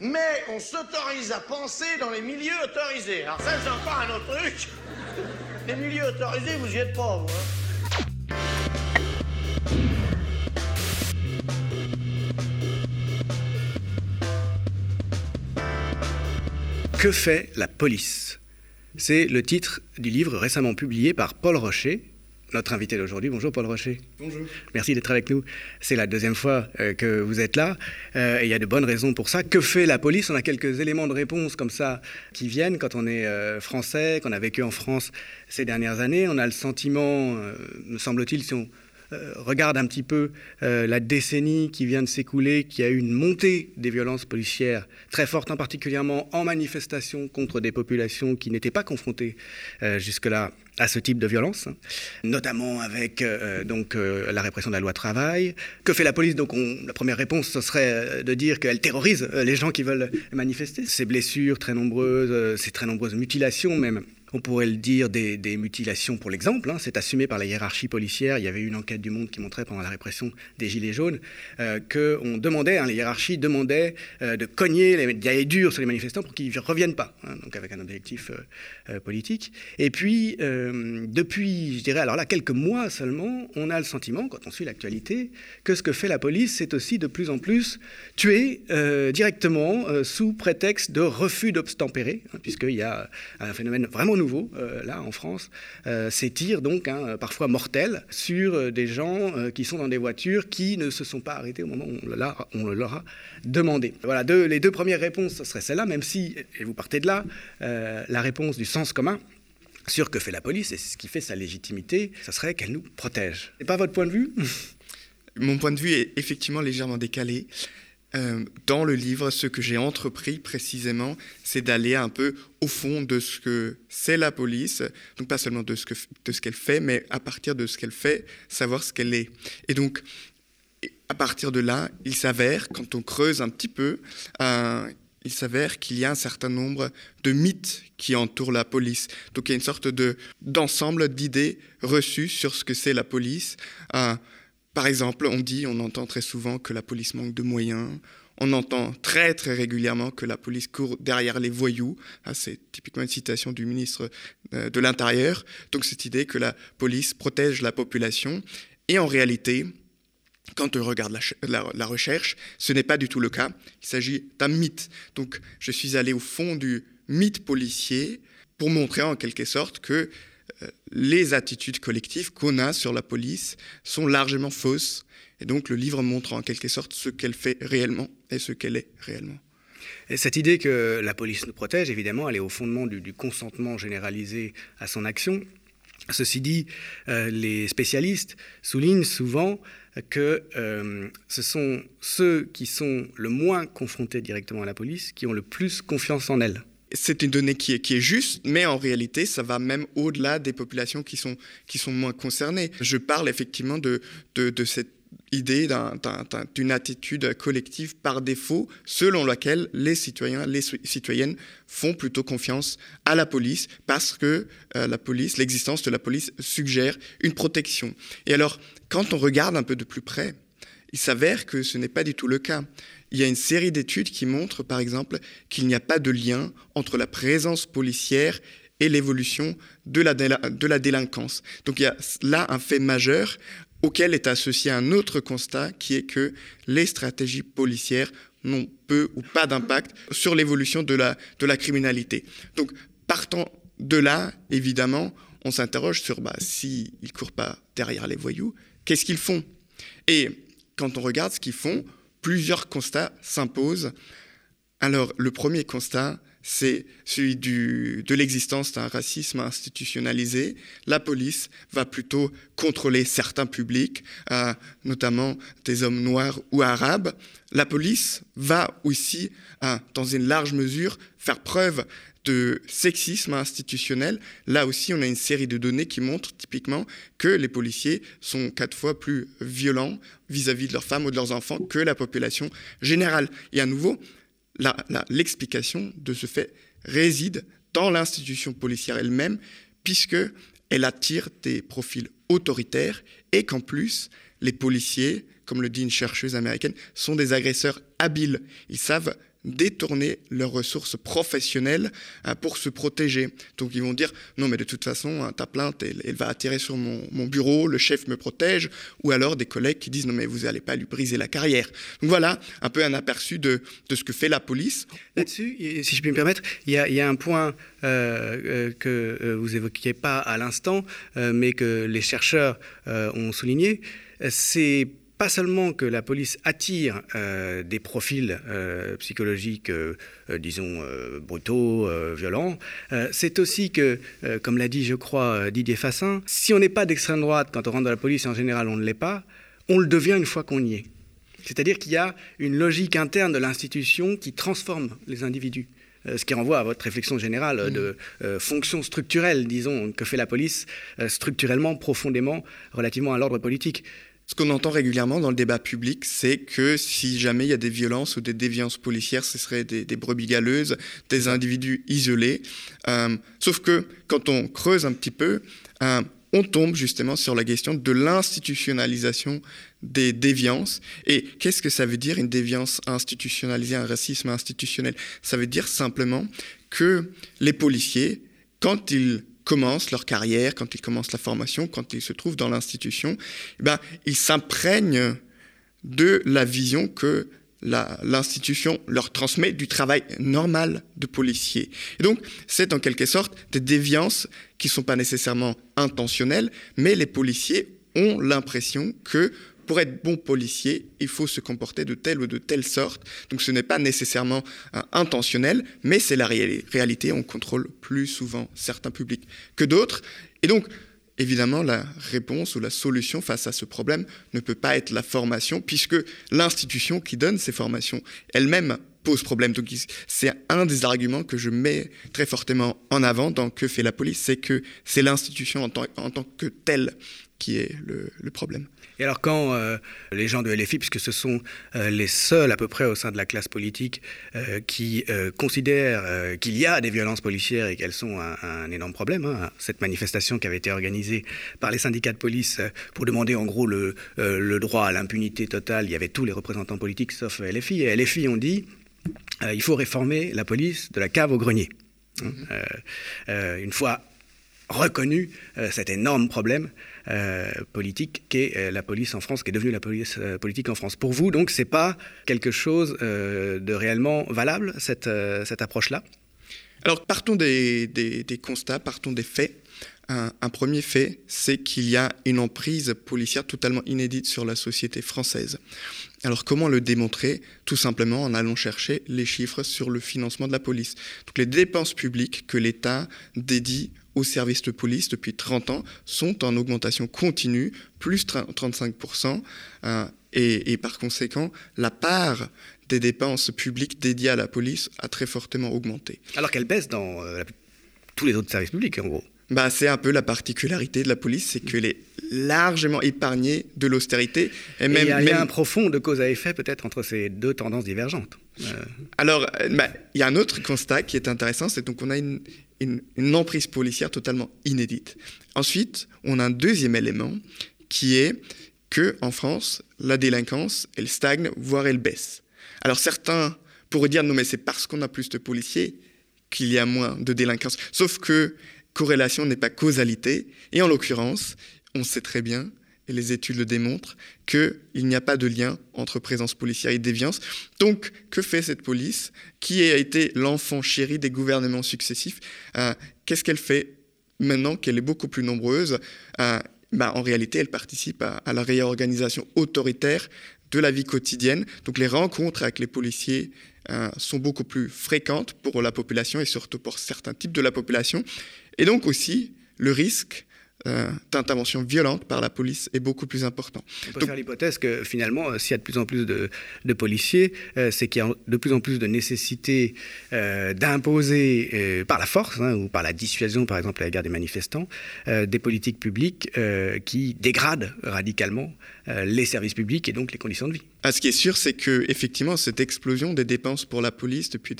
mais on s'autorise à penser dans les milieux autorisés. Alors ça, c'est encore un autre truc. Les milieux autorisés, vous y êtes pas, vous. hein. Que fait la police? C'est le titre du livre récemment publié par Paul Rocher, notre invité d'aujourd'hui. Bonjour Paul Rocher. Bonjour. Merci d'être avec nous. C'est la deuxième fois euh, que vous êtes là euh, et il y a de bonnes raisons pour ça. Que fait la police? On a quelques éléments de réponse comme ça qui viennent quand on est euh, français, qu'on a vécu en France ces dernières années. On a le sentiment, me semble-t-il, si on regarde un petit peu euh, la décennie qui vient de s'écouler, qui a eu une montée des violences policières très forte, en particulièrement en manifestation contre des populations qui n'étaient pas confrontées euh, jusque-là à ce type de violence, hein. notamment avec euh, donc euh, la répression de la loi travail. Que fait la police? Donc, on- la première réponse, ce serait euh, de dire qu'elle terrorise euh, les gens qui veulent manifester. Ces blessures très nombreuses, euh, ces très nombreuses mutilations même. On pourrait le dire des, mutilations pour l'exemple, hein, c'est assumé par la hiérarchie policière. Il y avait une enquête du Monde qui montrait pendant la répression des Gilets jaunes euh, qu'on demandait, hein, les hiérarchies demandaient euh, de cogner, les, d'y aller dur sur les manifestants pour qu'ils ne reviennent pas, hein, donc avec un objectif euh, euh, politique. Et puis, depuis, je dirais, alors là, quelques mois seulement, on a le sentiment, quand on suit l'actualité, que ce que fait la police, c'est aussi de plus en plus tuer directement sous prétexte de refus d'obstempérer, puisqu'il y a un phénomène vraiment nouveau, euh, là, en France, euh, ces tirs, donc, hein, parfois mortels, sur euh, des gens euh, qui sont dans des voitures qui ne se sont pas arrêtés au moment où on, le leur- a demandé. Voilà, les deux premières réponses, ce serait celle-là, même si, et vous partez de là, la réponse du sens commun, sur que fait la police et ce qui fait sa légitimité, ce serait qu'elle nous protège. C'est pas votre point de vue? Mon point de vue est effectivement légèrement décalé. Euh, dans le livre, ce que j'ai entrepris précisément, c'est d'aller un peu au fond de ce que c'est la police, donc pas seulement de ce qu'elle fait, mais à partir de ce qu'elle fait, savoir ce qu'elle est. Et donc, à partir de là, il s'avère, quand on creuse un petit peu, euh, il s'avère qu'il y a un certain nombre de mythes qui entourent la police. Donc il y a une sorte de d'ensemble d'idées reçues sur ce que c'est la police. Euh, par exemple, on dit, on entend très souvent que la police manque de moyens. On entend très très régulièrement que la police court derrière les voyous. Ah, c'est typiquement une citation du ministre euh, de l'Intérieur. Donc cette idée que la police protège la population. Et en réalité, quand on regarde la, ch- la- la recherche, ce n'est pas du tout le cas. Il s'agit d'un mythe. Donc je suis allé au fond du mythe policier pour montrer en quelque sorte que les attitudes collectives qu'on a sur la police sont largement fausses. Et donc le livre montre en quelque sorte ce qu'elle fait réellement et ce qu'elle est réellement. Et cette idée que la police nous protège, évidemment, elle est au fondement du, du consentement généralisé à son action. Ceci dit, euh, les spécialistes soulignent souvent que euh, ce sont ceux qui sont le moins confrontés directement à la police qui ont le plus confiance en elle. C'est une donnée qui est, juste, mais en réalité, ça va même au-delà des populations qui sont, moins concernées. Je parle effectivement de, cette idée d'un- d'un- d'un- d'une attitude collective par défaut, selon laquelle les citoyens, les ci- citoyennes font plutôt confiance à la police, parce que euh, l'existence de la police suggère une protection. Et alors, quand on regarde un peu de plus près, il s'avère que ce n'est pas du tout le cas. Il y a une série d'études qui montrent, par exemple, qu'il n'y a pas de lien entre la présence policière et l'évolution de la, de la délinquance. Donc il y a là un fait majeur auquel est associé un autre constat qui est que les stratégies policières n'ont peu ou pas d'impact sur l'évolution de la, de la criminalité. Donc partant de là, évidemment, on s'interroge sur bah, s'ils ne courent pas derrière les voyous, qu'est-ce qu'ils font? Et quand on regarde ce qu'ils font, plusieurs constats s'imposent. Alors, le premier constat, c'est celui de l'existence d'un racisme institutionnalisé. La police va plutôt contrôler certains publics, euh, notamment des hommes noirs ou arabes. La police va aussi, euh, dans une large mesure, faire preuve de sexisme institutionnel. Là aussi, on a une série de données qui montrent typiquement que les policiers sont quatre fois plus violents vis-à-vis de leurs femmes ou de leurs enfants que la population générale. Et à nouveau, l'explication de ce fait réside dans l'institution policière elle-même, puisque elle attire des profils autoritaires et qu'en plus, les policiers, comme le dit une chercheuse américaine, sont des agresseurs habiles. Ils savent détourner leurs ressources professionnelles euh, pour se protéger. Donc ils vont dire non mais de toute façon hein, ta plainte elle, va attirer sur mon, bureau, le chef me protège, ou alors des collègues qui disent non mais vous n'allez pas lui briser la carrière. Donc voilà un peu un aperçu de, de ce que fait la police. Là-dessus, si je puis me permettre, il y a, un point euh, euh, que vous évoquiez pas à l'instant, mais que les chercheurs ont souligné, c'est pas seulement que la police attire euh, des profils euh, psychologiques, euh, disons, brutaux, violents, c'est aussi que, comme l'a dit, je crois, Didier Fassin, si on n'est pas d'extrême droite quand on rentre dans la police, en général on ne l'est pas, on le devient une fois qu'on y est. C'est-à-dire qu'il y a une logique interne de l'institution qui transforme les individus. Ce qui renvoie à votre réflexion générale de fonction structurelle, disons, que fait la police structurellement, profondément, relativement à l'ordre politique. Ce qu'on entend régulièrement dans le débat public, c'est que si jamais il y a des violences ou des déviances policières, ce seraient des, brebis galeuses, des individus isolés. Euh, sauf que quand on creuse un petit peu, euh, on tombe justement sur la question de l'institutionnalisation des déviances. Et qu'est-ce que ça veut dire une déviance institutionnalisée, un racisme institutionnel? Ça veut dire simplement que les policiers, quand ils commencent leur carrière, quand ils commencent la formation, quand ils se trouvent dans l'institution, eh ben, ils s'imprègnent de la vision que l'institution leur transmet du travail normal de policier. Et donc, c'est en quelque sorte des déviances qui ne sont pas nécessairement intentionnelles, mais les policiers ont l'impression que pour être bon policier, il faut se comporter de telle ou de telle sorte. Donc ce n'est pas nécessairement euh, intentionnel, mais c'est la réalité. On contrôle plus souvent certains publics que d'autres. Et donc, évidemment, la réponse ou la solution face à ce problème ne peut pas être la formation, puisque l'institution qui donne ces formations elle-même pose problème. Donc c'est un des arguments que je mets très fortement en avant dans Que fait la police, c'est que c'est l'institution en, tant, que telle qui est le problème. Et alors quand euh, les gens de LFI, puisque ce sont euh, les seuls à peu près au sein de la classe politique euh, qui considèrent qu'il y a des violences policières et qu'elles sont un, énorme problème, hein, cette manifestation qui avait été organisée par les syndicats de police pour demander en gros le droit à l'impunité totale, il y avait tous les représentants politiques sauf LFI, et LFI ont dit il faut réformer la police de la cave au grenier. Hein. une fois reconnu cet énorme problème, euh, politique qu'est euh, la police en France, qui est devenue la police euh, politique en France. Pour vous, donc, c'est pas quelque chose de réellement valable, cette, cette approche-là? Alors, partons des, des, constats, partons des faits. Un, un premier fait, c'est qu'il y a une emprise policière totalement inédite sur la société française. Alors comment le démontrer? Tout simplement en allant chercher les chiffres sur le financement de la police. Les dépenses publiques que l'État dédie aux services de police depuis 30 ans sont en augmentation continue, plus 35%, euh, et, par conséquent, la part des dépenses publiques dédiées à la police a très fortement augmenté. Alors qu'elle baisse dans euh, tous les autres services publics, en gros. Bah, c'est un peu la particularité de la police, c'est qu'elle est largement épargnée de l'austérité. Et, même, il y a, un profond de cause à effet peut-être entre ces deux tendances divergentes. Euh. Alors, bah, il y a un autre constat qui est intéressant, c'est donc on a une, une, emprise policière totalement inédite. Ensuite, on a un deuxième élément qui est que en France, la délinquance, elle stagne, voire elle baisse. Alors certains pourraient dire non mais c'est parce qu'on a plus de policiers qu'il y a moins de délinquance. Sauf que corrélation n'est pas causalité. Et en l'occurrence, on sait très bien et les études le démontrent, qu'il n'y a pas de lien entre présence policière et déviance. Donc, que fait cette police qui a été l'enfant chéri des gouvernements successifs euh, Qu'est-ce qu'elle fait maintenant qu'elle est beaucoup plus nombreuse euh, bah, En réalité, elle participe à, la réorganisation autoritaire de la vie quotidienne. Donc, les rencontres avec les policiers euh, sont beaucoup plus fréquentes pour la population et surtout pour certains types de la population. Et donc aussi, le risque euh, d'intervention violente par la police est beaucoup plus important. On peut faire l'hypothèse que finalement, euh, s'il y a de plus en plus de, policiers, euh, c'est qu'il y a de plus en plus de nécessité d'imposer par la force hein, ou par la dissuasion, par exemple, à l'égard des manifestants, des politiques publiques qui dégradent radicalement les services publics et donc les conditions de vie. Ah, ce qui est sûr, c'est que effectivement, cette explosion des dépenses pour la police depuis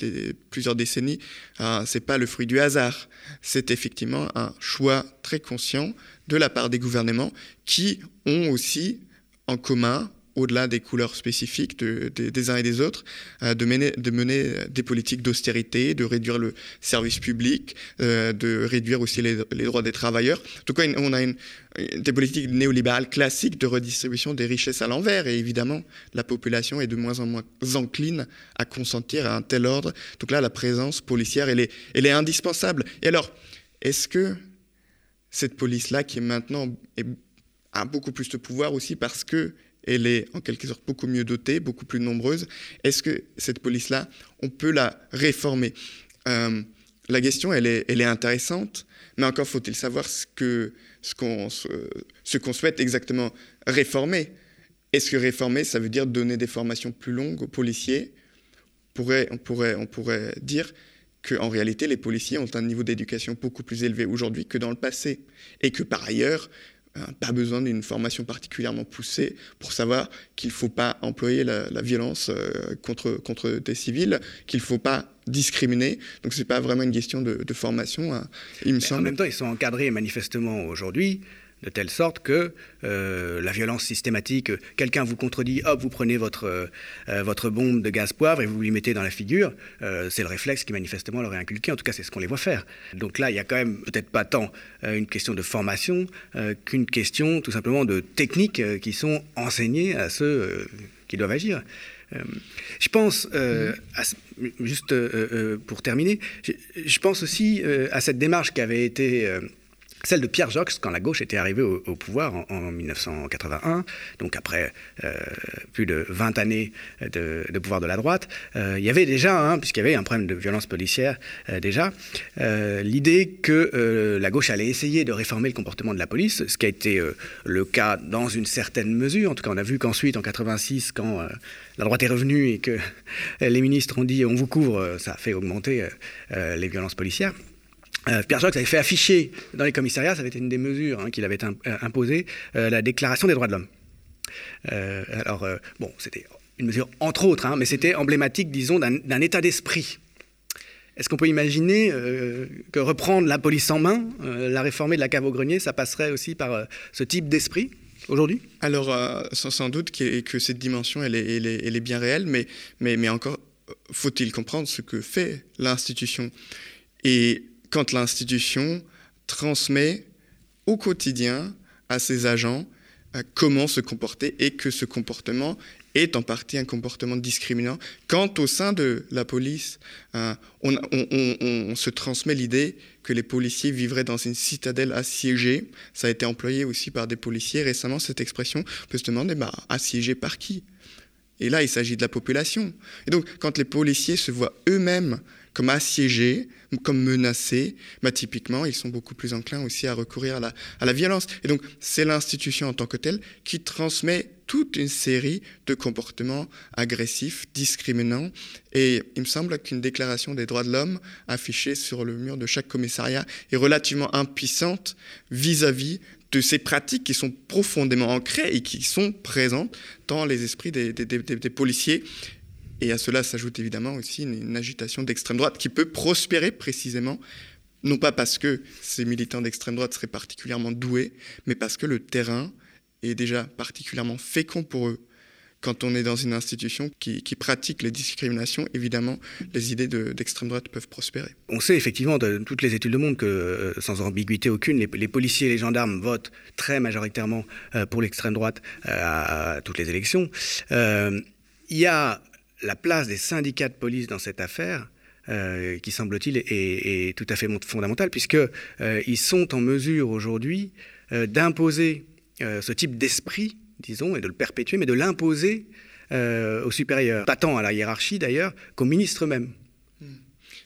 plusieurs décennies, ah, c'est pas le fruit du hasard. C'est effectivement un choix très conscient de la part des gouvernements qui ont aussi en commun au-delà des couleurs spécifiques des uns et des autres, de, mener, de mener des politiques d'austérité, de réduire le service public, de réduire aussi les, droits des travailleurs. En tout cas, on a des politiques néolibérales classiques de redistribution des richesses à l'envers. Et évidemment, la population est de moins en moins encline à consentir à un tel ordre. Donc là, la présence policière, elle est indispensable. Et alors, est-ce que cette police-là, qui est maintenant a beaucoup plus de pouvoir aussi parce que elle est en quelque sorte beaucoup mieux dotée, beaucoup plus nombreuse. Est-ce que cette police-là, on peut la réformer? Euh, La question, elle est, intéressante, mais encore faut-il savoir ce qu'on souhaite exactement réformer. Est-ce que réformer, ça veut dire donner des formations plus longues aux policiers? On pourrait, dire qu'en réalité, les policiers ont un niveau d'éducation beaucoup plus élevé aujourd'hui que dans le passé. Et que par ailleurs, pas besoin d'une formation particulièrement poussée pour savoir qu'il ne faut pas employer la, violence euh, contre, contre des civils, qu'il ne faut pas discriminer. Donc ce n'est pas vraiment une question de, formation, hein, il me semble. En même temps, ils sont encadrés manifestement aujourd'hui de telle sorte que euh, la violence systématique, quelqu'un vous contredit, hop, vous prenez votre, euh, votre bombe de gaz poivre et vous lui mettez dans la figure, euh, c'est le réflexe qui manifestement leur est inculqué, en tout cas c'est ce qu'on les voit faire. Donc là, il y a quand même peut-être pas tant une question de formation qu'une question tout simplement de techniques qui sont enseignées à ceux qui doivent agir. je pense, juste pour terminer, je pense aussi à cette démarche qui avait été celle de Pierre Jox quand la gauche était arrivée au, pouvoir en, 1981, donc après euh, plus de 20 années de, pouvoir de la droite, euh, il y avait déjà, hein, puisqu'il y avait un problème de violence policière euh, déjà, l'idée que la gauche allait essayer de réformer le comportement de la police, ce qui a été le cas dans une certaine mesure. En tout cas, on a vu qu'ensuite, en 86, quand la droite est revenue et que les ministres ont dit on vous couvre, ça a fait augmenter les violences policières. Euh, Pierre Jox avait fait afficher dans les commissariats, ça avait été une des mesures hein, qu'il avait euh, imposées, euh, la déclaration des droits de l'homme. alors, bon, c'était une mesure entre autres, hein, mais c'était emblématique, disons, d'un état d'esprit. Est-ce qu'on peut imaginer que reprendre la police en main, la réformer de la cave au grenier, ça passerait aussi par ce type d'esprit aujourd'hui? Alors, sans, doute que, cette dimension, elle est, bien réelle, mais, mais, mais encore, faut-il comprendre ce que fait l'institution Et quand l'institution transmet au quotidien à ses agents euh, comment se comporter et que ce comportement est en partie un comportement discriminant. Quand au sein de la police, euh, on, se transmet l'idée que les policiers vivraient dans une citadelle assiégée, ça a été employé aussi par des policiers récemment, cette expression, on peut se demander, bah, assiégé par qui? Et là, il s'agit de la population. Et donc, quand les policiers se voient eux-mêmes comme assiégés, comme menacés, bah, typiquement, ils sont beaucoup plus enclins aussi à recourir à la, violence. Et donc, c'est l'institution en tant que telle qui transmet toute une série de comportements agressifs, discriminants. Et il me semble qu'une déclaration des droits de l'homme affichée sur le mur de chaque commissariat est relativement impuissante vis-à-vis de ces pratiques qui sont profondément ancrées et qui sont présentes dans les esprits des policiers et à cela s'ajoute évidemment aussi une, agitation d'extrême droite qui peut prospérer précisément, non pas parce que ces militants d'extrême droite seraient particulièrement doués, mais parce que le terrain est déjà particulièrement fécond pour eux. Quand on est dans une institution qui, pratique les discriminations, évidemment, les idées d'extrême droite peuvent prospérer. On sait effectivement de toutes les études du monde que, euh, sans ambiguïté aucune, les, policiers et les gendarmes votent très majoritairement euh, pour l'extrême droite euh, à, toutes les élections. Il y a la place des syndicats de police dans cette affaire, euh, qui semble-t-il est, tout à fait fondamentale, puisqu'ils euh, sont en mesure aujourd'hui euh, d'imposer ce type d'esprit, disons, et de le perpétuer, mais de l'imposer aux supérieurs, pas tant à la hiérarchie d'ailleurs qu'aux ministres eux-mêmes. Hmm.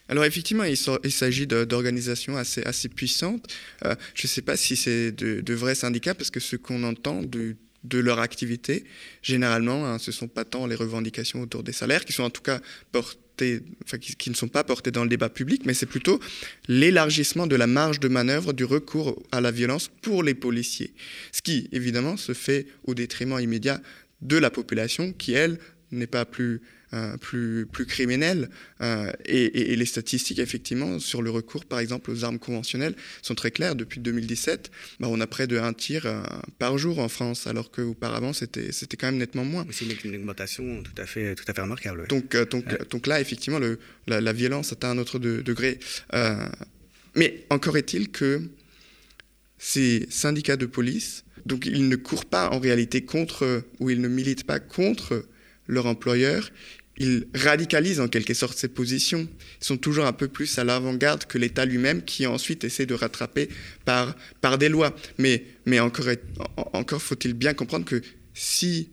Alors effectivement, il, s'agit d'organisations assez, puissantes. je ne sais pas si c'est de, de, vrais syndicats, parce que ce qu'on entend du de leur activité. Généralement, hein, ce ne sont pas tant les revendications autour des salaires qui sont en tout cas enfin, qui, ne sont pas portées dans le débat public, mais c'est plutôt l'élargissement de la marge de manœuvre du recours à la violence pour les policiers. Ce qui, évidemment, se fait au détriment immédiat de la population qui, elle, n'est pas plus plus, plus criminels. Euh, et, les statistiques, effectivement, sur le recours, par exemple, aux armes conventionnelles sont très claires. Depuis 2017, bah, on a près de un tir par jour en France, alors qu'auparavant, c'était quand même nettement moins. C'est une, augmentation tout à fait, tout à fait remarquable. Donc, donc, donc là, effectivement, le, la, violence atteint un autre degré. mais encore est-il que ces syndicats de police, donc ils ne courent pas en réalité contre, ou ils ne militent pas contre leur employeur, ils radicalisent en quelque sorte ces positions. Ils sont toujours un peu plus à l'avant-garde que l'État lui-même qui ensuite essaie de rattraper par, des lois. Mais, encore, faut-il bien comprendre que si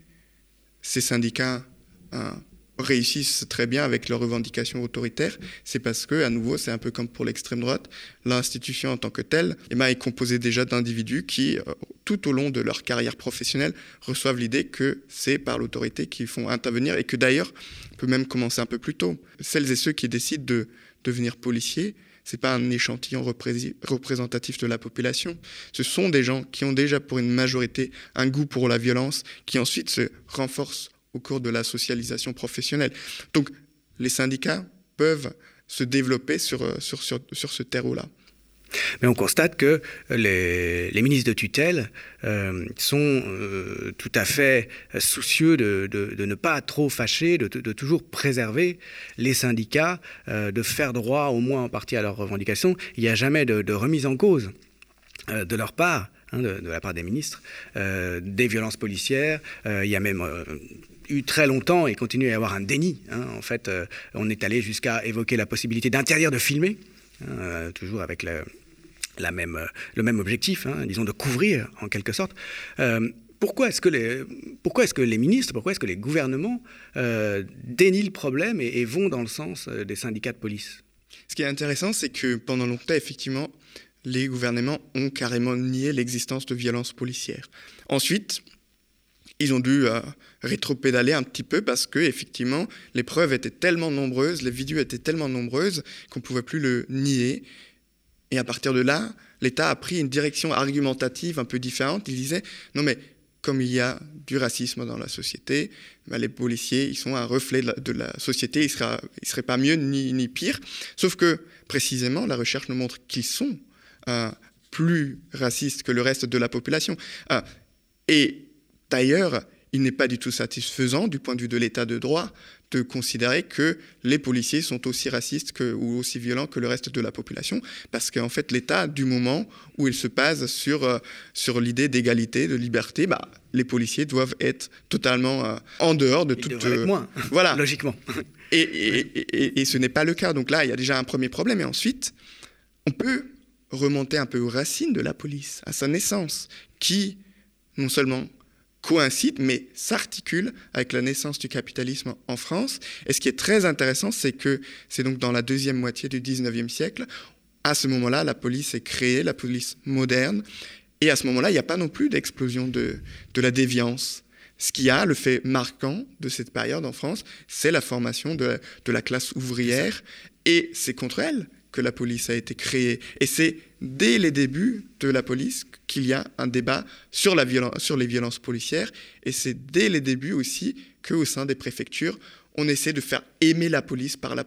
ces syndicats hein, réussissent très bien avec leurs revendications autoritaires, c'est parce que, à nouveau, c'est un peu comme pour l'extrême droite, l'institution en tant que telle eh ben, est composée déjà d'individus qui, euh, tout au long de leur carrière professionnelle, reçoivent l'idée que c'est par l'autorité qu'ils font intervenir et que d'ailleurs, peut même commencer un peu plus tôt. Celles et ceux qui décident de devenir policiers, c'est pas un échantillon représentatif de la population. Ce sont des gens qui ont déjà pour une majorité un goût pour la violence, qui ensuite se renforcent au cours de la socialisation professionnelle. Donc les syndicats peuvent se développer sur, euh, sur, sur, sur ce terreau-là. Mais on constate que les, ministres de tutelle euh, sont euh, tout à fait soucieux de, ne pas trop fâcher, de, toujours préserver les syndicats, de faire droit au moins en partie à leurs revendications. Il n'y a jamais de, remise en cause de leur part. Hein, de, la part des ministres, des violences policières. il y a même eu très longtemps et continue à y avoir un déni. Hein. En fait, euh, on est allé jusqu'à évoquer la possibilité d'interdire de filmer, hein, euh, toujours avec le, la même, euh, le même objectif, hein, disons de couvrir en quelque sorte. pourquoi est-ce que les, pourquoi est-ce que les ministres, pourquoi est-ce que les gouvernements dénient le problème et, et, vont dans le sens des syndicats de police? Ce qui est intéressant, c'est que pendant longtemps, effectivement, les gouvernements ont carrément nié l'existence de violences policières. Ensuite, ils ont dû euh, rétro-pédaler un petit peu parce que effectivement les preuves étaient tellement nombreuses, les vidéos étaient tellement nombreuses qu'on ne pouvait plus le nier. Et à partir de là, l'État a pris une direction argumentative un peu différente. Il disait non mais comme il y a du racisme dans la société, ben, les policiers, ils sont un reflet de la, société, ils ne seraient, pas mieux ni, ni, pire. Sauf que, précisément, la recherche nous montre qu'ils sont euh, plus racistes que le reste de la population. Euh, et D'ailleurs, il n'est pas du tout satisfaisant du point de vue de l'état de droit de considérer que les policiers sont aussi racistes que, ou aussi violents que le reste de la population, parce qu'en fait l'État, du moment où il se base sur, euh, sur l'idée d'égalité, de liberté, bah, les policiers doivent être totalement euh, en dehors de toute... Euh, moins, voilà. logiquement. Et, et, et ce n'est pas le cas. Donc là, il y a déjà un premier problème. Et ensuite, on peut remonter un peu aux racines de la police, à sa naissance, qui non seulement coïncide, mais s'articule avec la naissance du capitalisme en France. Et ce qui est très intéressant, c'est que c'est donc dans la deuxième moitié du 19e siècle, à ce moment-là, la police est créée, la police moderne, et à ce moment-là, il n'y a pas non plus d'explosion de, de la déviance. Ce qui a le fait marquant de cette période en France, c'est la formation de, de la classe ouvrière, et c'est contre elle que la police a été créée. Et c'est dès les débuts de la police qu'il y a un débat sur, la sur les violences policières. Et c'est dès les débuts aussi qu'au sein des préfectures, on essaie de faire aimer la police par la,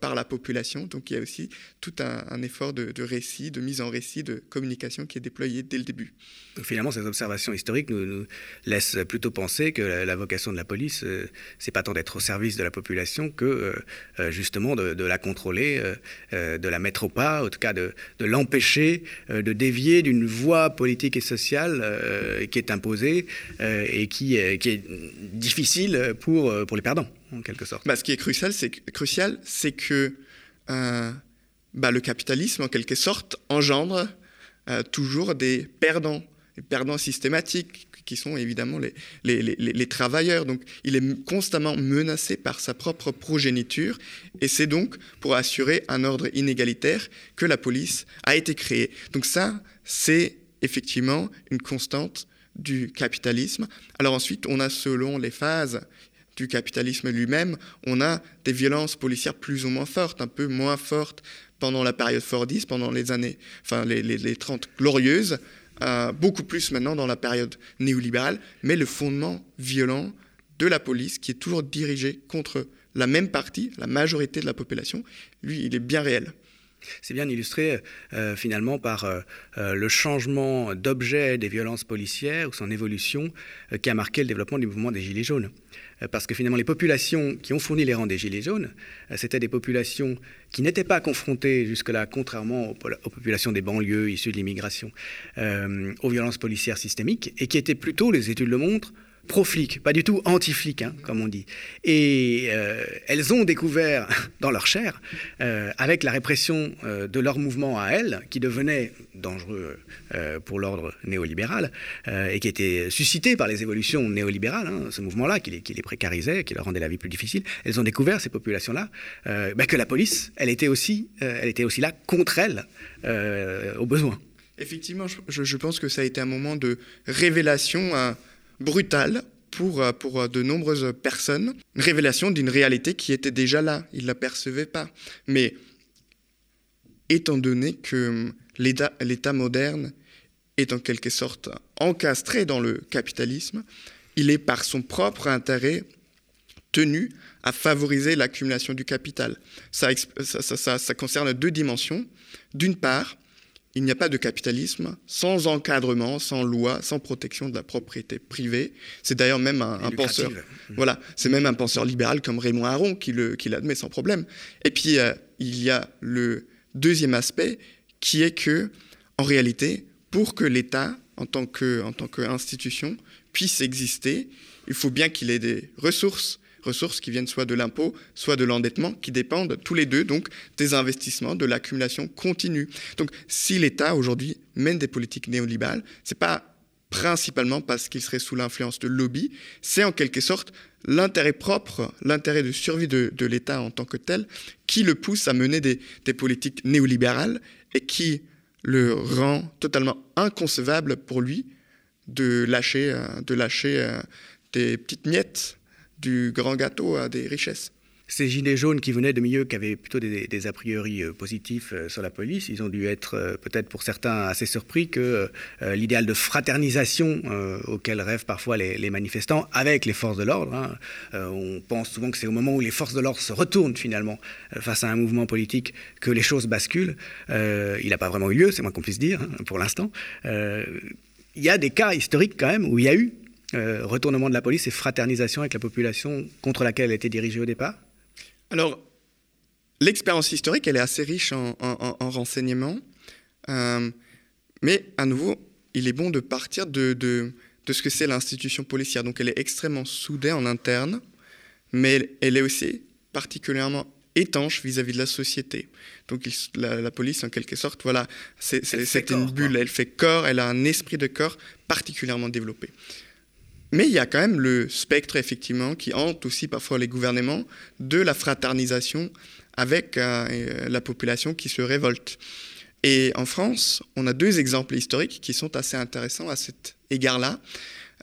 par la population. Donc il y a aussi tout un, effort de, récit, de mise en récit, de communication qui est déployé dès le début. Finalement, ces observations historiques nous, laissent plutôt penser que la, vocation de la police, ce euh, c'est pas tant d'être au service de la population que euh, euh, justement de, la contrôler, de la mettre au pas, en tout cas de, l'empêcher de dévier d'une voie politique et sociale qui est imposée et qui, qui, est difficile pour, pour les perdants en quelque sorte. Bah, ce qui est crucial, c'est que euh, bah, le capitalisme, en quelque sorte, engendre euh, toujours des perdants, des perdants systématiques, qui sont évidemment les, les, travailleurs. Donc, il est constamment menacé par sa propre progéniture, et c'est donc pour assurer un ordre inégalitaire que la police a été créée. Donc ça, c'est effectivement une constante du capitalisme. Alors ensuite, on a selon les phases du capitalisme lui-même, on a des violences policières plus ou moins fortes, un peu moins fortes pendant la période Fordiste, pendant les années, enfin les, les, 30 glorieuses, euh, beaucoup plus maintenant dans la période néolibérale, mais le fondement violent de la police qui est toujours dirigé contre la même partie, la majorité de la population, lui, il est bien réel. C'est bien illustré euh, finalement par euh, euh, le changement d'objet des violences policières ou son évolution qui a marqué le développement du mouvement des Gilets jaunes. parce que finalement les populations qui ont fourni les rangs des Gilets jaunes, c'était des populations qui n'étaient pas confrontées jusque-là, contrairement aux, populations des banlieues issues de l'immigration, aux violences policières systémiques, et qui étaient plutôt, les études le montrent, pro-flic, pas du tout anti-flic, hein, comme on dit. Et euh, elles ont découvert dans leur chair, euh, avec la répression euh, de leur mouvement à elles, qui devenait dangereux pour l'ordre néolibéral, et qui était suscité par les évolutions néolibérales, hein, ce mouvement-là, qui les, précarisait, qui leur rendait la vie plus difficile, elles ont découvert, ces populations-là, bah, que la police, elle était aussi, elle était aussi là contre elles, au besoin. Effectivement, je, pense que ça a été un moment de révélation. Brutale pour, euh, pour euh, de nombreuses personnes, une révélation d'une réalité qui était déjà là, ils ne la percevaient pas. Mais étant donné que hum, l'État moderne est en quelque sorte encastré dans le capitalisme, il est par son propre intérêt tenu à favoriser l'accumulation du capital. Ça, ça, ça, ça concerne deux dimensions. D'une part, il n'y a pas de capitalisme sans encadrement, sans loi, sans protection de la propriété privée. C'est d'ailleurs même un, penseur. Mmh. Voilà, c'est même un penseur libéral comme Raymond Aron qui l'admet sans problème. Et puis euh, il y a le deuxième aspect qui est que, en réalité, pour que l'État, en tant qu'institution, puisse exister, il faut bien qu'il ait des ressources ressources qui viennent soit de l'impôt, soit de l'endettement, qui dépendent tous les deux donc des investissements, de l'accumulation continue. Donc si l'État aujourd'hui mène des politiques néolibérales, c'est pas principalement parce qu'il serait sous l'influence de lobby, c'est en quelque sorte l'intérêt propre, l'intérêt de survie de, l'État en tant que tel, qui le pousse à mener des, des politiques néolibérales et qui le rend totalement inconcevable pour lui de lâcher, euh, de lâcher euh, des petites miettes du grand gâteau à des richesses. Ces gilets jaunes qui venaient de milieux qui avaient plutôt des, a priori euh, positifs euh, sur la police, ils ont dû être euh, peut-être pour certains assez surpris que l'idéal de fraternisation auquel rêvent parfois les, manifestants avec les forces de l'ordre, hein, on pense souvent que c'est au moment où les forces de l'ordre se retournent finalement face à un mouvement politique que les choses basculent. il n'a pas vraiment eu lieu, c'est moins qu'on puisse dire hein, pour l'instant. Il y a des cas historiques quand même où il y a eu euh, retournement de la police et fraternisation avec la population contre laquelle elle était dirigée au départ Alors, l'expérience historique, elle est assez riche en, renseignements. Euh, mais à nouveau, il est bon de partir de, de, ce que c'est l'institution policière. Donc elle est extrêmement soudée en interne, mais elle, est aussi particulièrement étanche vis-à-vis de la société. Donc la, police, en quelque sorte, voilà, c'est une bulle, elle fait corps, elle a un esprit de corps particulièrement développé. Mais il y a quand même le spectre, effectivement, qui hante aussi parfois les gouvernements, de la fraternisation avec euh, la population qui se révolte. Et en France, on a deux exemples historiques qui sont assez intéressants à cet égard-là.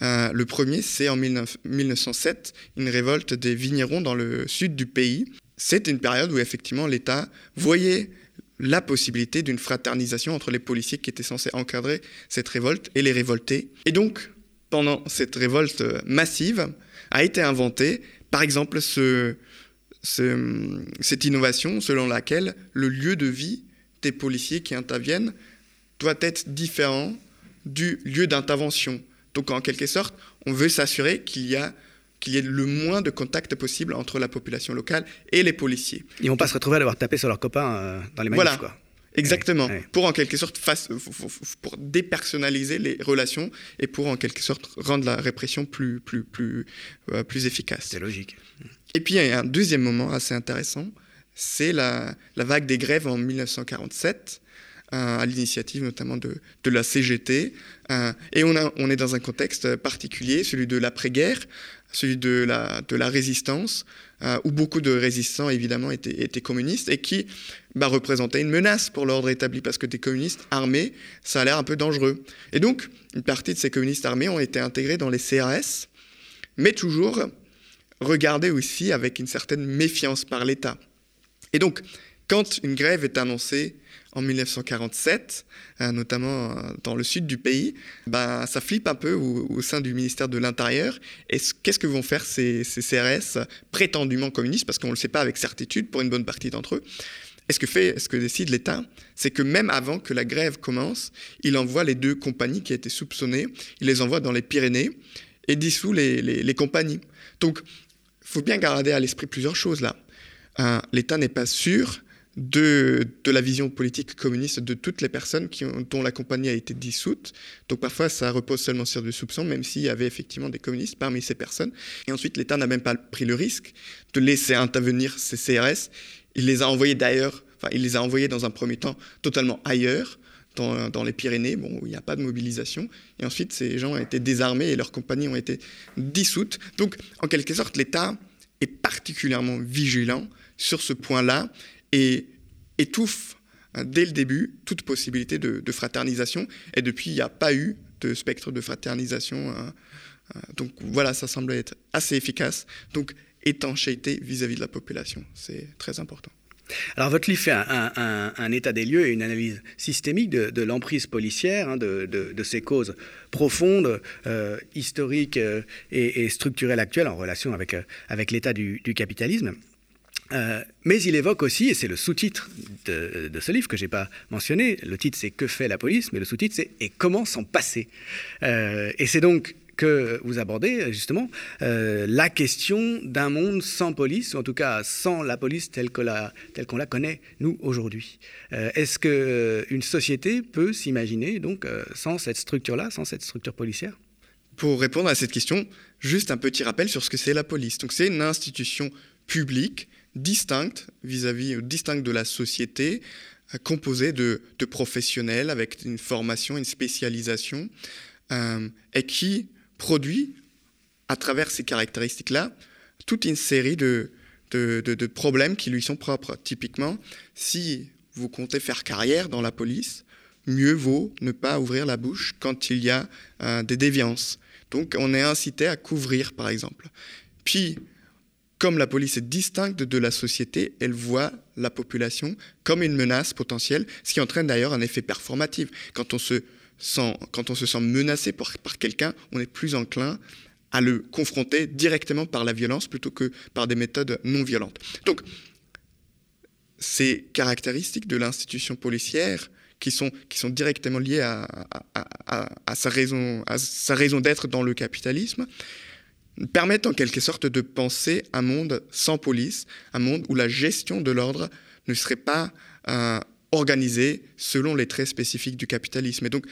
Euh, le premier, c'est en 1907, une révolte des vignerons dans le sud du pays. C'est une période où effectivement l'État voyait la possibilité d'une fraternisation entre les policiers qui étaient censés encadrer cette révolte et les révoltés. Et donc, pendant cette révolte massive, a été inventé, par exemple, ce, cette innovation selon laquelle le lieu de vie des policiers qui interviennent doit être différent du lieu d'intervention. Donc en quelque sorte, on veut s'assurer qu'il y a qu'il y ait le moins de contact possible entre la population locale et les policiers. Ils vont pas se retrouver à devoir taper sur leurs copains euh, dans les manifs, voilà. quoi. Exactement. Pour en quelque sorte face, pour dépersonnaliser les relations et pour en quelque sorte rendre la répression plus plus plus euh, plus efficace. C'est logique. Et puis il y a un deuxième moment assez intéressant, c'est la, la, vague des grèves en 1947. Euh, à l'initiative notamment de, la CGT. Euh, et on, est dans un contexte particulier, celui de l'après-guerre, celui de la, résistance, euh, où beaucoup de résistants, évidemment, étaient, étaient communistes et qui bah, représentaient une menace pour l'ordre établi, parce que des communistes armés, ça a l'air un peu dangereux. Et donc, une partie de ces communistes armés ont été intégrés dans les CRS, mais toujours regardés aussi avec une certaine méfiance par l'État. Et donc, Quand une grève est annoncée en 1947, euh, notamment euh, dans le sud du pays, ben, ça flippe un peu au, sein du ministère de l'Intérieur. Qu'est-ce que vont faire ces, CRS prétendument communistes, parce qu'on ne le sait pas avec certitude pour une bonne partie d'entre eux? Et ce que fait, ce que décide l'État, c'est que même avant que la grève commence, il envoie les deux compagnies qui étaient soupçonnées, il les envoie dans les Pyrénées et dissout les compagnies. Donc, il faut bien garder à l'esprit plusieurs choses là. L'État n'est pas sûr de, la vision politique communiste de toutes les personnes dont la compagnie a été dissoute. Donc parfois, ça repose seulement sur du soupçon, même s'il y avait effectivement des communistes parmi ces personnes. Et ensuite, l'État n'a même pas pris le risque de laisser intervenir ces CRS. Il les a envoyés d'ailleurs, enfin, il les a envoyés dans un premier temps totalement ailleurs, dans, dans les Pyrénées, bon, où il n'y a pas de mobilisation. Et ensuite, ces gens ont été désarmés et leurs compagnies ont été dissoutes. Donc, en quelque sorte, l'État est particulièrement vigilant sur ce point-là et étouffe hein, dès le début toute possibilité de, fraternisation. Et depuis, il n'y a pas eu de spectre de fraternisation. Hein, hein. donc voilà, ça semble être assez efficace. Donc étanchéité vis-à-vis de la population, c'est très important. Alors votre livre fait un, état des lieux et une analyse systémique de, l'emprise policière, de, ses causes profondes, euh, historiques euh, et, structurelles actuelles en relation avec, euh, l'état du, capitalisme. Euh, mais il évoque aussi, et c'est le sous-titre de, ce livre que je n'ai pas mentionné, le titre c'est Que fait la police, mais le sous-titre c'est Et comment s'en passer euh, Et c'est donc que vous abordez justement euh, la question d'un monde sans police, ou en tout cas sans la police telle qu'on la, connaît nous aujourd'hui. Est-ce qu'une société peut s'imaginer donc sans cette structure-là, sans cette structure policière? Pour répondre à cette question, juste un petit rappel sur ce que c'est la police. Donc c'est une institution publique distincte vis-à-vis, euh, distincte de la société, euh, composée de, professionnels avec une formation, une spécialisation, euh, et qui produit, à travers ces caractéristiques-là, toute une série de, de, problèmes qui lui sont propres. Typiquement, si vous comptez faire carrière dans la police, mieux vaut ne pas ouvrir la bouche quand il y a des déviances. Donc on est incité à couvrir, par exemple. Puis, comme la police est distincte de la société, elle voit la population comme une menace potentielle, ce qui entraîne d'ailleurs un effet performatif. Quand on se sent, menacé par, quelqu'un, on est plus enclin à le confronter directement par la violence plutôt que par des méthodes non violentes. Donc, ces caractéristiques de l'institution policière qui sont, directement liées à, sa raison d'être dans le capitalisme, permettent en quelque sorte de penser un monde sans police, un monde où la gestion de l'ordre ne serait pas euh, organisée selon les traits spécifiques du capitalisme. Et donc,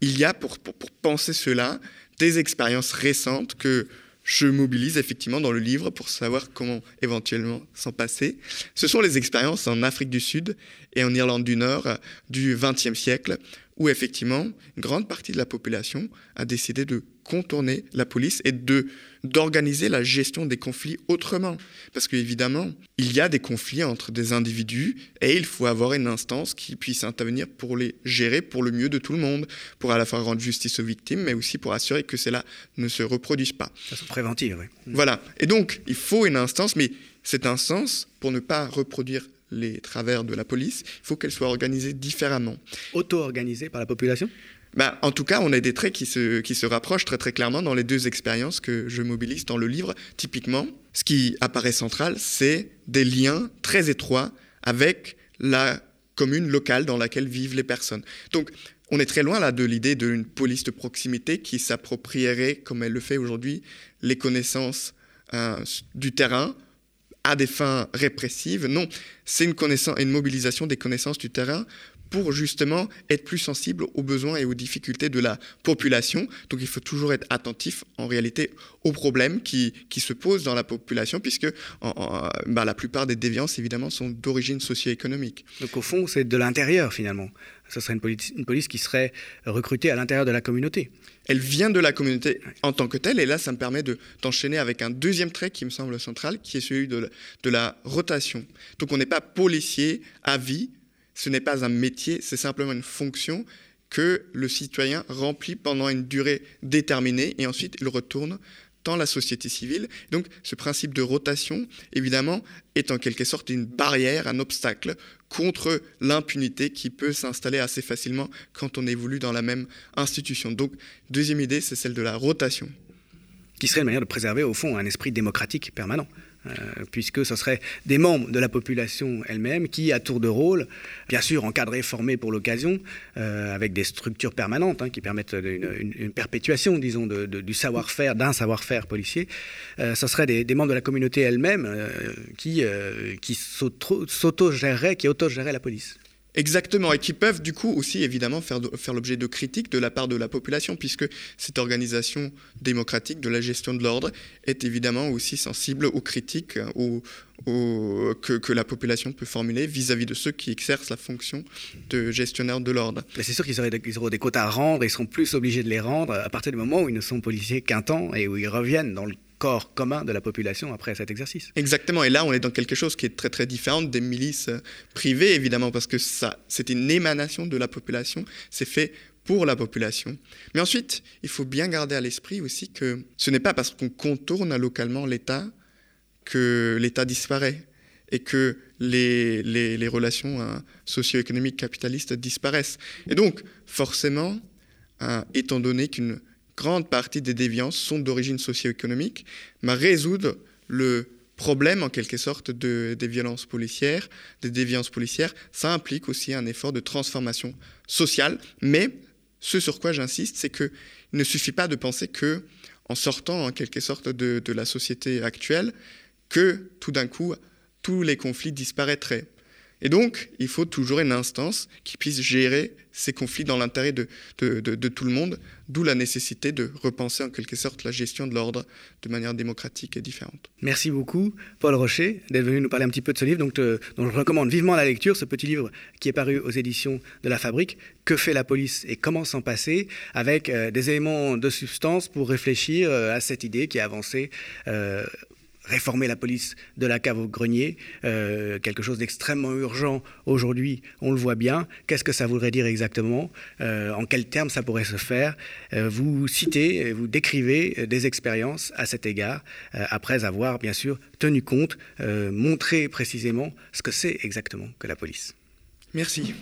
il y a pour, pour, penser cela des expériences récentes que je mobilise effectivement dans le livre pour savoir comment éventuellement s'en passer. Ce sont les expériences en Afrique du Sud et en Irlande du Nord euh, du XXe siècle, où effectivement une grande partie de la population a décidé de contourner la police et de d'organiser la gestion des conflits autrement. Parce qu'évidemment, il y a des conflits entre des individus et il faut avoir une instance qui puisse intervenir pour les gérer pour le mieux de tout le monde, pour à la fois rendre justice aux victimes, mais aussi pour assurer que cela ne se reproduise pas. Ça se préventive, oui. Voilà. Et donc, il faut une instance, mais cette instance, pour ne pas reproduire les travers de la police, il faut qu'elle soit organisée différemment. Auto-organisée par la population? Bah, en tout cas, on a des traits qui se, rapprochent très clairement dans les deux expériences que je mobilise dans le livre. Typiquement, ce qui apparaît central, c'est des liens très étroits avec la commune locale dans laquelle vivent les personnes. Donc, on est très loin là de l'idée d'une police de proximité qui s'approprierait, comme elle le fait aujourd'hui, les connaissances euh, du terrain à des fins répressives. Non, c'est une mobilisation des connaissances du terrain pour justement être plus sensible aux besoins et aux difficultés de la population. Donc il faut toujours être attentif en réalité aux problèmes qui, qui se posent dans la population, puisque bah, la plupart des déviances évidemment sont d'origine socio-économique. Donc au fond, c'est de l'intérieur finalement. Ce serait une police, une police qui serait recrutée à l'intérieur de la communauté. Elle vient de la communauté en tant que telle, et là, ça me permet d'enchaîner avec un deuxième trait qui me semble central, qui est celui de de la rotation. Donc on n'est pas policier à vie, ce n'est pas un métier, c'est simplement une fonction que le citoyen remplit pendant une durée déterminée et ensuite il retourne dans la société civile. Donc ce principe de rotation, évidemment, est en quelque sorte une barrière, un obstacle contre l'impunité qui peut s'installer assez facilement quand on évolue dans la même institution. Donc deuxième idée, c'est celle de la rotation. Qui serait une manière de préserver au fond un esprit démocratique permanent. Euh, puisque ce seraient des membres de la population elle-même qui, à tour de rôle, bien sûr encadrés, formés pour l'occasion, euh, avec des structures permanentes hein, qui permettent une, perpétuation, disons, du savoir-faire, d'un savoir-faire policier, euh, ce seraient des, membres de la communauté elle-même qui, qui s'auto-géreraient, qui auto-géraient la police. Exactement, et qui peuvent du coup aussi évidemment faire, faire l'objet de critiques de la part de la population, puisque cette organisation démocratique de la gestion de l'ordre est évidemment aussi sensible aux critiques aux, que, la population peut formuler vis-à-vis de ceux qui exercent la fonction de gestionnaire de l'ordre. C'est sûr qu'ils auront des quotas à rendre, ils seront plus obligés de les rendre à partir du moment où ils ne sont policiers qu'un temps et où ils reviennent dans le corps commun de la population après cet exercice. Exactement, et là on est dans quelque chose qui est très très différent des milices euh, privées évidemment parce que ça c'est une émanation de la population, c'est fait pour la population. Mais ensuite, il faut bien garder à l'esprit aussi que ce n'est pas parce qu'on contourne localement l'État que l'État disparaît et que les, relations hein, socio-économiques capitalistes disparaissent. Et donc, forcément, hein, étant donné qu'une grande partie des déviances sont d'origine socio-économique, mais résoudre le problème en quelque sorte de, des violences policières, des déviances policières, ça implique aussi un effort de transformation sociale. Mais ce sur quoi j'insiste, c'est qu'il ne suffit pas de penser que, en sortant en quelque sorte de la société actuelle, que tout d'un coup tous les conflits disparaîtraient. Et donc, il faut toujours une instance qui puisse gérer ces conflits dans l'intérêt de, tout le monde, d'où la nécessité de repenser en quelque sorte la gestion de l'ordre de manière démocratique et différente. Merci beaucoup, Paul Rocher, d'être venu nous parler un petit peu de ce livre, donc, dont je recommande vivement la lecture, ce petit livre qui est paru aux éditions de La Fabrique, Que fait la police et comment s'en passer, avec euh, des éléments de substance pour réfléchir euh, à cette idée qui est avancée euh, réformer la police de la cave au grenier, euh, quelque chose d'extrêmement urgent aujourd'hui, on le voit bien. Qu'est-ce que ça voudrait dire exactement euh, En quels termes ça pourrait se faire euh, Vous citez, vous décrivez des expériences à cet égard, après avoir bien sûr tenu compte, montré précisément ce que c'est exactement que la police. Merci.